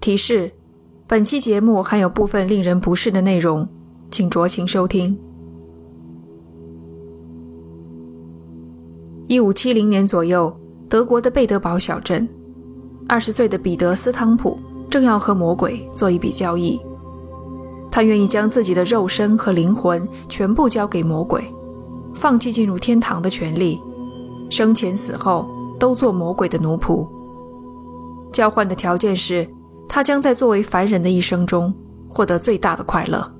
提示：本期节目含有部分令人不适的内容，请酌情收听。一五七零年左右，德国的贝德堡小镇，二十岁的彼得·斯汤普正要和魔鬼做一笔交易。他愿意将自己的肉身和灵魂全部交给魔鬼，放弃进入天堂的权利，生前死后都做魔鬼的奴仆。交换的条件是。他将在作为凡人的一生中获得最大的快乐，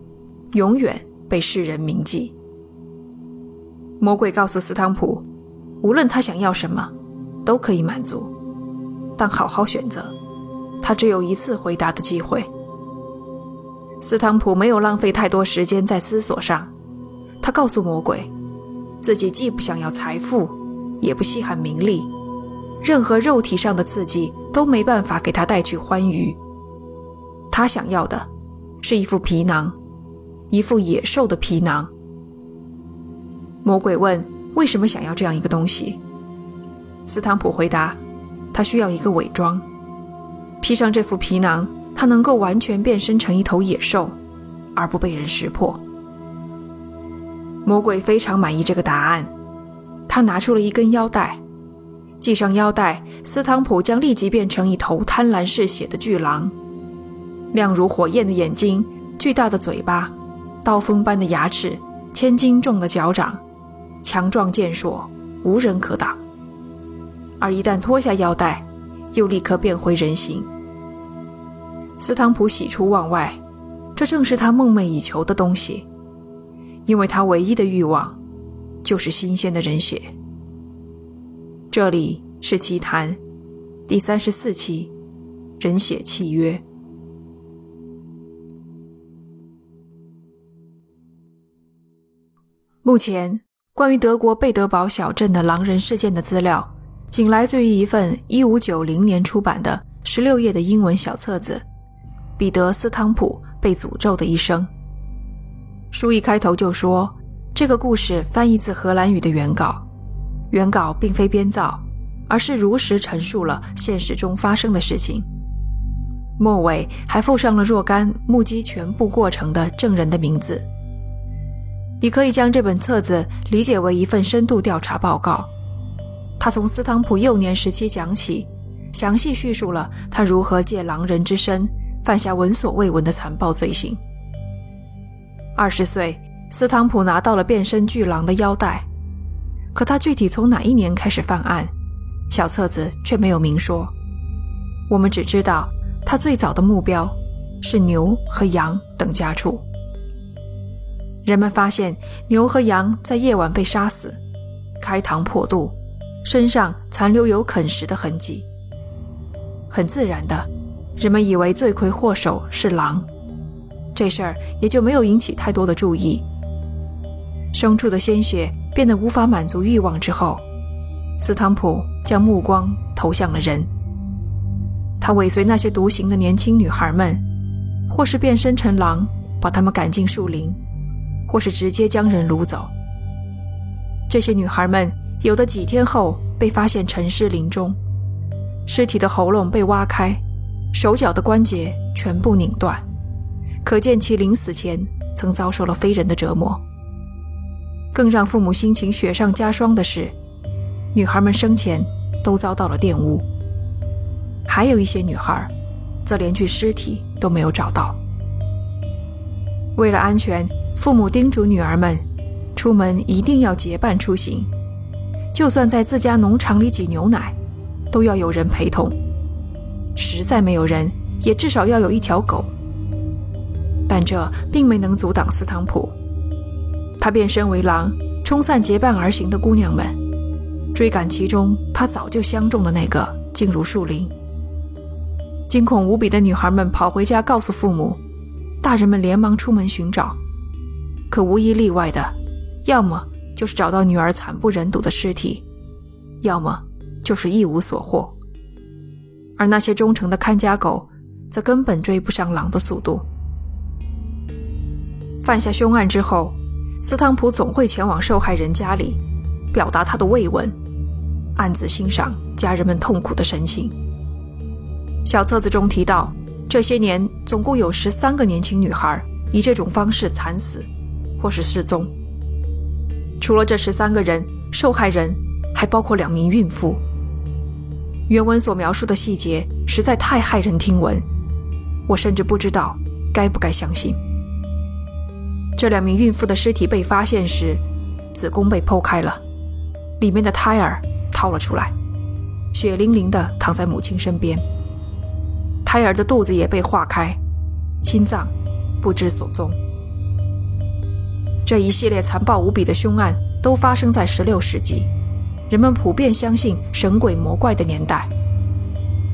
永远被世人铭记。魔鬼告诉斯汤普，无论他想要什么，都可以满足，但好好选择。他只有一次回答的机会。斯汤普没有浪费太多时间在思索上，他告诉魔鬼，自己既不想要财富，也不稀罕名利。任何肉体上的刺激都没办法给他带去欢愉。他想要的是一副皮囊，一副野兽的皮囊。魔鬼问：“为什么想要这样一个东西？”斯坦普回答：“他需要一个伪装，披上这副皮囊，他能够完全变身成一头野兽，而不被人识破。”魔鬼非常满意这个答案，他拿出了一根腰带。系上腰带，斯汤普将立即变成一头贪婪嗜血的巨狼，亮如火焰的眼睛，巨大的嘴巴，刀锋般的牙齿，千斤重的脚掌，强壮健硕，无人可挡。而一旦脱下腰带，又立刻变回人形。斯汤普喜出望外，这正是他梦寐以求的东西，因为他唯一的欲望就是新鲜的人血。这里是奇谈第三十四期《人血契约》。目前，关于德国贝德堡小镇的狼人事件的资料，仅来自于一份一五九零年出版的十六页的英文小册子《彼得·斯汤普被诅咒的一生》。书一开头就说，这个故事翻译自荷兰语的原稿。原稿并非编造，而是如实陈述了现实中发生的事情。末尾还附上了若干目击全部过程的证人的名字。你可以将这本册子理解为一份深度调查报告。他从斯汤普幼年时期讲起，详细叙述了他如何借狼人之身犯下闻所未闻的残暴罪行。二十岁，斯汤普拿到了变身巨狼的腰带。可他具体从哪一年开始犯案，小册子却没有明说。我们只知道他最早的目标是牛和羊等家畜。人们发现牛和羊在夜晚被杀死，开膛破肚，身上残留有啃食的痕迹。很自然的，人们以为罪魁祸首是狼，这事儿也就没有引起太多的注意。牲畜的鲜血。变得无法满足欲望之后，斯汤普将目光投向了人。他尾随那些独行的年轻女孩们，或是变身成狼把她们赶进树林，或是直接将人掳走。这些女孩们有的几天后被发现沉尸林中，尸体的喉咙被挖开，手脚的关节全部拧断，可见其临死前曾遭受了非人的折磨。更让父母心情雪上加霜的是，女孩们生前都遭到了玷污。还有一些女孩，则连具尸体都没有找到。为了安全，父母叮嘱女儿们，出门一定要结伴出行，就算在自家农场里挤牛奶，都要有人陪同。实在没有人，也至少要有一条狗。但这并没能阻挡斯汤普。他变身为狼，冲散结伴而行的姑娘们，追赶其中他早就相中的那个，进入树林。惊恐无比的女孩们跑回家告诉父母，大人们连忙出门寻找，可无一例外的，要么就是找到女儿惨不忍睹的尸体，要么就是一无所获。而那些忠诚的看家狗，则根本追不上狼的速度。犯下凶案之后。斯汤普总会前往受害人家里，表达他的慰问，暗自欣赏家人们痛苦的神情。小册子中提到，这些年总共有十三个年轻女孩以这种方式惨死，或是失踪。除了这十三个人，受害人还包括两名孕妇。原文所描述的细节实在太骇人听闻，我甚至不知道该不该相信。这两名孕妇的尸体被发现时，子宫被剖开了，里面的胎儿掏了出来，血淋淋地躺在母亲身边。胎儿的肚子也被划开，心脏不知所踪。这一系列残暴无比的凶案都发生在16世纪，人们普遍相信神鬼魔怪的年代。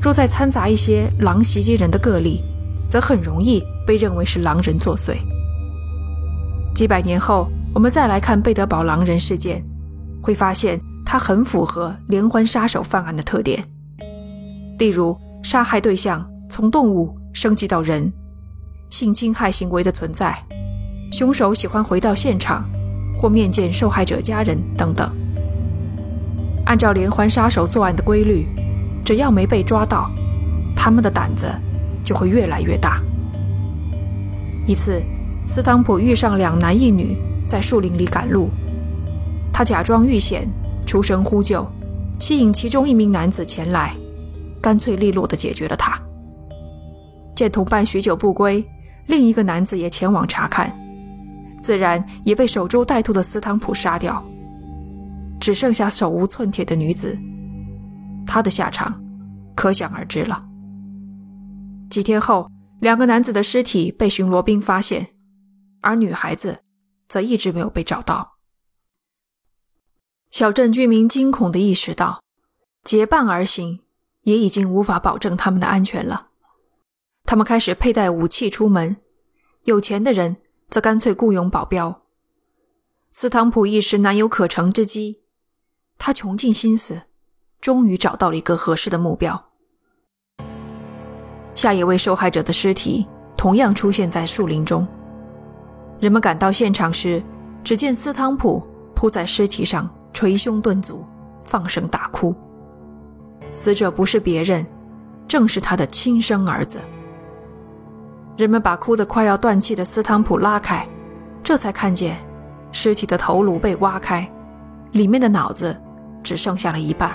若再掺杂一些狼袭击人的个例，则很容易被认为是狼人作祟。几百年后，我们再来看贝德堡狼人事件，会发现它很符合连环杀手犯案的特点。例如，杀害对象从动物升级到人，性侵害行为的存在，凶手喜欢回到现场或面见受害者家人等等。按照连环杀手作案的规律，只要没被抓到，他们的胆子就会越来越大。一次。斯汤普遇上两男一女在树林里赶路，他假装遇险，出声呼救，吸引其中一名男子前来，干脆利落地解决了他。见同伴许久不归，另一个男子也前往查看，自然也被守株待兔的斯汤普杀掉，只剩下手无寸铁的女子，她的下场可想而知了。几天后，两个男子的尸体被巡逻兵发现。而女孩子则一直没有被找到。小镇居民惊恐地意识到，结伴而行也已经无法保证他们的安全了。他们开始佩戴武器出门，有钱的人则干脆雇佣保镖。斯汤普一时难有可乘之机，他穷尽心思，终于找到了一个合适的目标。下一位受害者的尸体同样出现在树林中。人们赶到现场时，只见斯汤普扑在尸体上，捶胸顿足，放声大哭。死者不是别人，正是他的亲生儿子。人们把哭得快要断气的斯汤普拉开，这才看见尸体的头颅被挖开，里面的脑子只剩下了一半。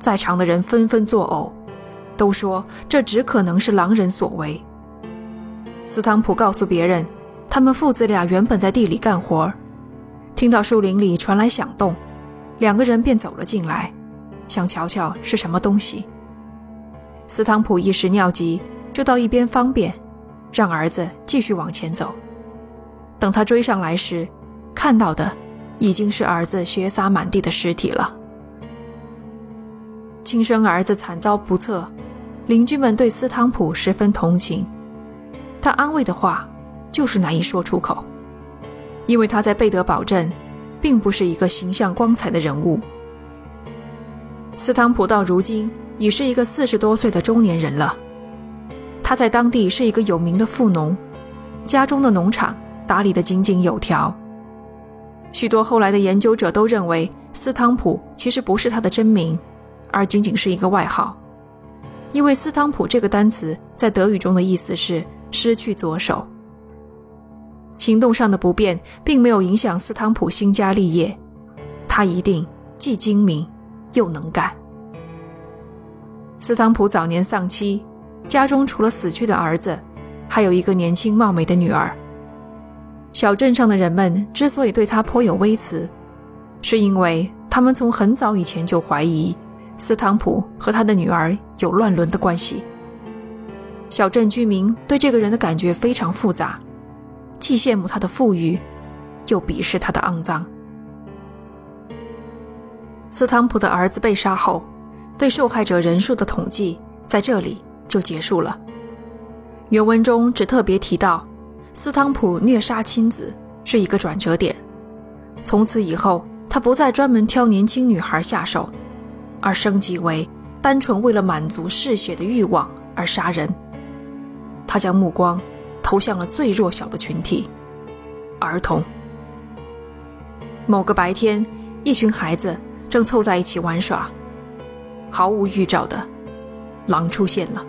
在场的人纷纷作呕，都说这只可能是狼人所为。斯汤普告诉别人。他们父子俩原本在地里干活，听到树林里传来响动，两个人便走了进来，想瞧瞧是什么东西。斯汤普一时尿急，就到一边方便，让儿子继续往前走。等他追上来时，看到的已经是儿子血洒满地的尸体了。亲生儿子惨遭不测，邻居们对斯汤普十分同情，他安慰的话。就是难以说出口，因为他在贝德堡镇，并不是一个形象光彩的人物。斯汤普到如今已是一个四十多岁的中年人了，他在当地是一个有名的富农，家中的农场打理得井井有条。许多后来的研究者都认为，斯汤普其实不是他的真名，而仅仅是一个外号，因为斯汤普这个单词在德语中的意思是失去左手。行动上的不便并没有影响斯汤普兴家立业，他一定既精明又能干。斯汤普早年丧妻，家中除了死去的儿子，还有一个年轻貌美的女儿。小镇上的人们之所以对他颇有微词，是因为他们从很早以前就怀疑斯汤普和他的女儿有乱伦的关系。小镇居民对这个人的感觉非常复杂。既羡慕他的富裕，又鄙视他的肮脏。斯汤普的儿子被杀后，对受害者人数的统计在这里就结束了。原文中只特别提到，斯汤普虐杀亲子是一个转折点。从此以后，他不再专门挑年轻女孩下手，而升级为单纯为了满足嗜血的欲望而杀人。他将目光。投向了最弱小的群体——儿童。某个白天，一群孩子正凑在一起玩耍，毫无预兆的，狼出现了。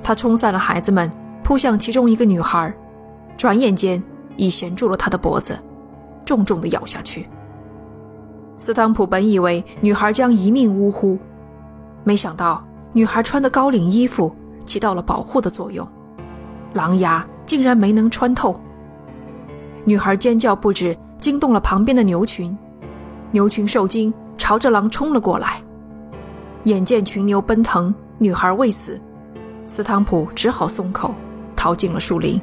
他冲散了孩子们，扑向其中一个女孩，转眼间已衔住了她的脖子，重重地咬下去。斯汤普本以为女孩将一命呜呼，没想到女孩穿的高领衣服起到了保护的作用，狼牙竟然没能穿透。女孩尖叫不止，惊动了旁边的牛群，牛群受惊，朝着狼冲了过来。眼见群牛奔腾，女孩未死，斯汤普只好松口，逃进了树林。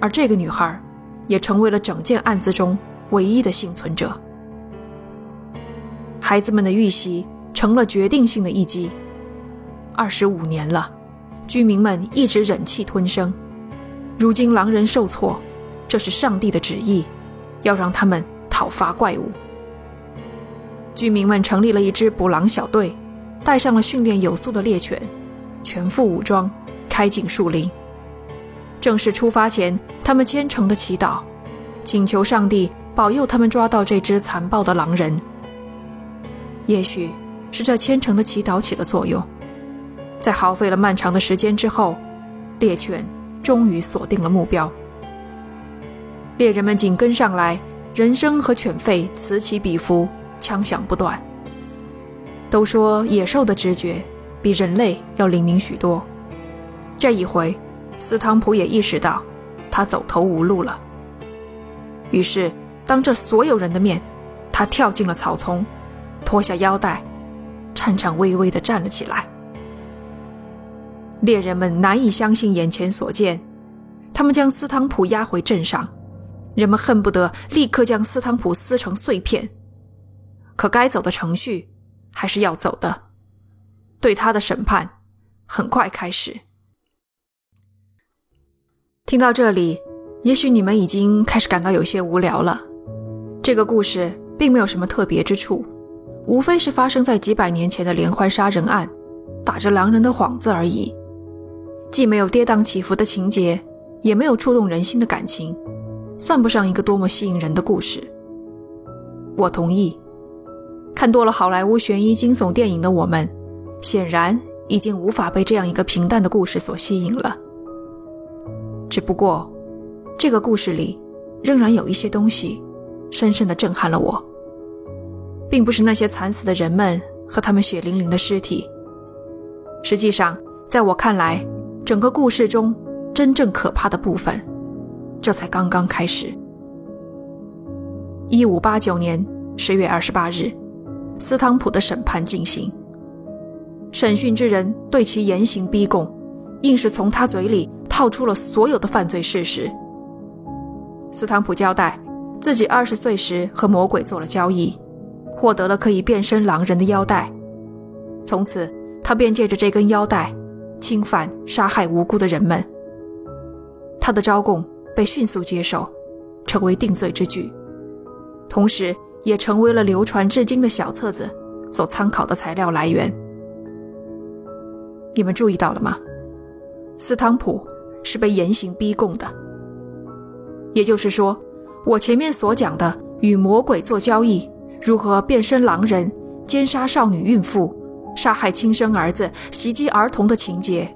而这个女孩，也成为了整件案子中唯一的幸存者。孩子们的遇袭成了决定性的一击。二十五年了，居民们一直忍气吞声，如今狼人受挫，这是上帝的旨意，要让他们讨伐怪物。居民们成立了一支捕狼小队，带上了训练有素的猎犬，全副武装，开进树林。正式出发前，他们虔诚地祈祷，请求上帝保佑他们抓到这只残暴的狼人。也许是这虔诚的祈祷起了作用，在耗费了漫长的时间之后，猎犬终于锁定了目标。猎人们紧跟上来，人声和犬吠此起彼伏。枪响不断。都说野兽的直觉比人类要灵敏许多。这一回，斯汤普也意识到他走投无路了。于是，当着所有人的面，他跳进了草丛，脱下腰带，颤颤巍巍地站了起来。猎人们难以相信眼前所见，他们将斯汤普押回镇上，人们恨不得立刻将斯汤普撕成碎片。可该走的程序还是要走的，对他的审判很快开始。听到这里，也许你们已经开始感到有些无聊了。这个故事并没有什么特别之处，无非是发生在几百年前的连环杀人案，打着狼人的幌子而已。既没有跌宕起伏的情节，也没有触动人心的感情，算不上一个多么吸引人的故事。我同意。看多了好莱坞悬疑惊悚电影的我们，显然已经无法被这样一个平淡的故事所吸引了。只不过，这个故事里仍然有一些东西深深地震撼了我，并不是那些惨死的人们和他们血淋淋的尸体。实际上，在我看来，整个故事中真正可怕的部分，这才刚刚开始。一五八九年十月二十八日。斯汤普的审判进行，审讯之人对其严刑逼供，硬是从他嘴里套出了所有的犯罪事实。斯汤普交代，自己二十岁时和魔鬼做了交易，获得了可以变身狼人的腰带，从此他便借着这根腰带侵犯、杀害无辜的人们。他的招供被迅速接受，成为定罪之举，同时。也成为了流传至今的小册子所参考的材料来源。你们注意到了吗？斯汤普是被严刑逼供的，也就是说，我前面所讲的与魔鬼做交易，如何变身狼人、奸杀少女孕妇、杀害亲生儿子、袭击儿童的情节，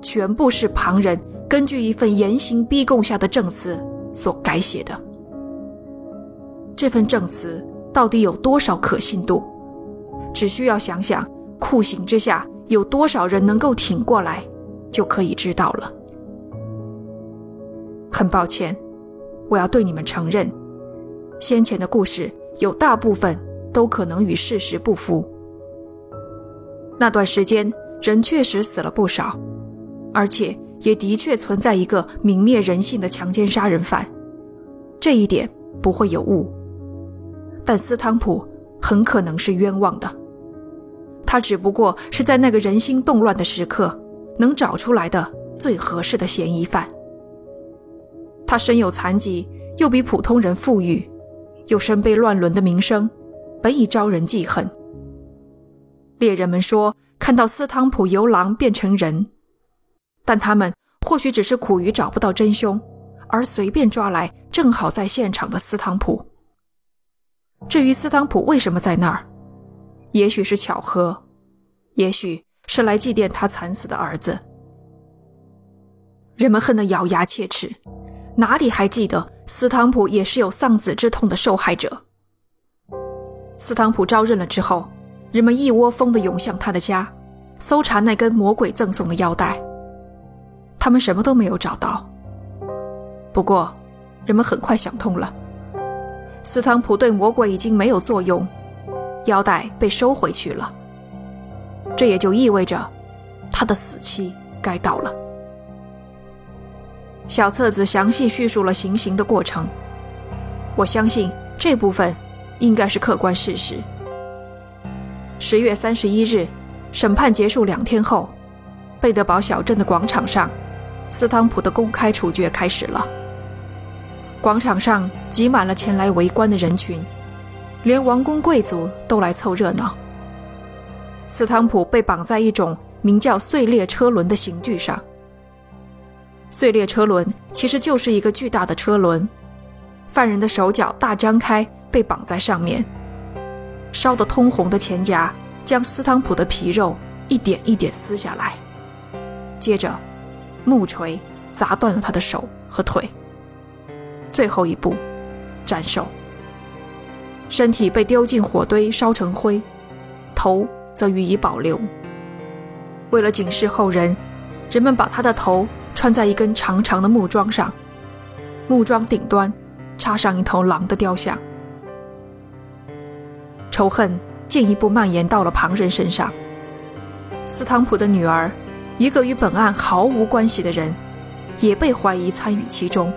全部是旁人根据一份严刑逼供下的证词所改写的。这份证词到底有多少可信度？只需要想想酷刑之下有多少人能够挺过来，就可以知道了。很抱歉，我要对你们承认，先前的故事有大部分都可能与事实不符。那段时间人确实死了不少，而且也的确存在一个泯灭人性的强奸杀人犯，这一点不会有误。但斯汤普很可能是冤枉的，他只不过是在那个人心动乱的时刻能找出来的最合适的嫌疑犯。他身有残疾，又比普通人富裕，又身背乱伦的名声，本已招人记恨。猎人们说看到斯汤普由狼变成人，但他们或许只是苦于找不到真凶，而随便抓来正好在现场的斯汤普。至于斯汤普为什么在那儿，也许是巧合，也许是来祭奠他惨死的儿子，人们恨得咬牙切齿，哪里还记得斯汤普也是有丧子之痛的受害者？斯汤普招认了之后，人们一窝蜂地涌向他的家，搜查那根魔鬼赠送的腰带。他们什么都没有找到。不过，人们很快想通了，斯汤普对魔鬼已经没有作用，腰带被收回去了。这也就意味着，他的死期该到了。小册子详细叙述了行刑的过程，我相信这部分应该是客观事实。十月三十一日，审判结束两天后，贝德堡小镇的广场上，斯汤普的公开处决开始了。广场上挤满了前来围观的人群，连王公贵族都来凑热闹。斯汤普被绑在一种名叫碎裂车轮的刑具上。碎裂车轮其实就是一个巨大的车轮，犯人的手脚大张开，被绑在上面。烧得通红的钱夹将斯汤普的皮肉一点一点撕下来，接着木锤砸断了他的手和腿。最后一步，斩首。身体被丢进火堆烧成灰，头。则予以保留。为了警示后人，人们把他的头穿在一根长长的木桩上，木桩顶端插上一头狼的雕像。仇恨进一步蔓延到了旁人身上。斯汤普的女儿，一个与本案毫无关系的人，也被怀疑参与其中。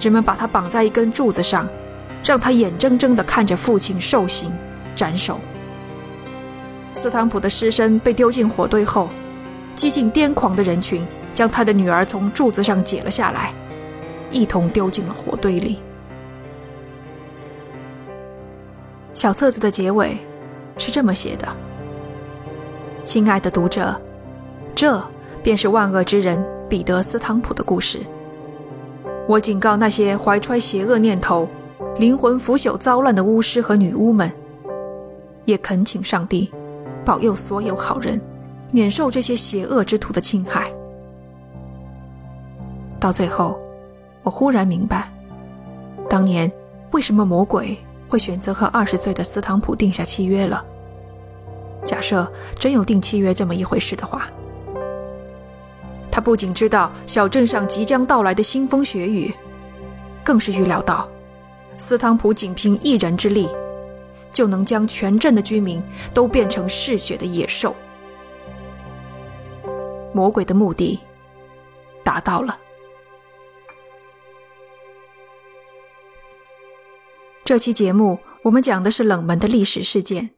人们把他绑在一根柱子上，让他眼睁睁地看着父亲受刑、斩首。斯坦普的尸身被丢进火堆后，激进癫狂的人群将他的女儿从柱子上解了下来，一同丢进了火堆里。小册子的结尾是这么写的：“亲爱的读者，这便是万恶之人彼得·斯汤普的故事。我警告那些怀揣邪恶念头、灵魂腐朽糟烂的巫师和女巫们，也恳请上帝。”保佑所有好人，免受这些邪恶之徒的侵害。到最后，我忽然明白，当年为什么魔鬼会选择和二十岁的斯汤普定下契约了。假设真有定契约这么一回事的话，他不仅知道小镇上即将到来的腥风血雨，更是预料到斯汤普仅凭一人之力。就能将全镇的居民都变成嗜血的野兽。魔鬼的目的达到了。这期节目我们讲的是冷门的历史事件。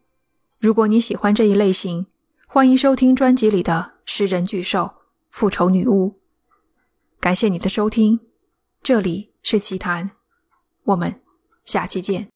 如果你喜欢这一类型，欢迎收听专辑里的《食人巨兽》《复仇女巫》。感谢你的收听，这里是奇谈，我们下期见。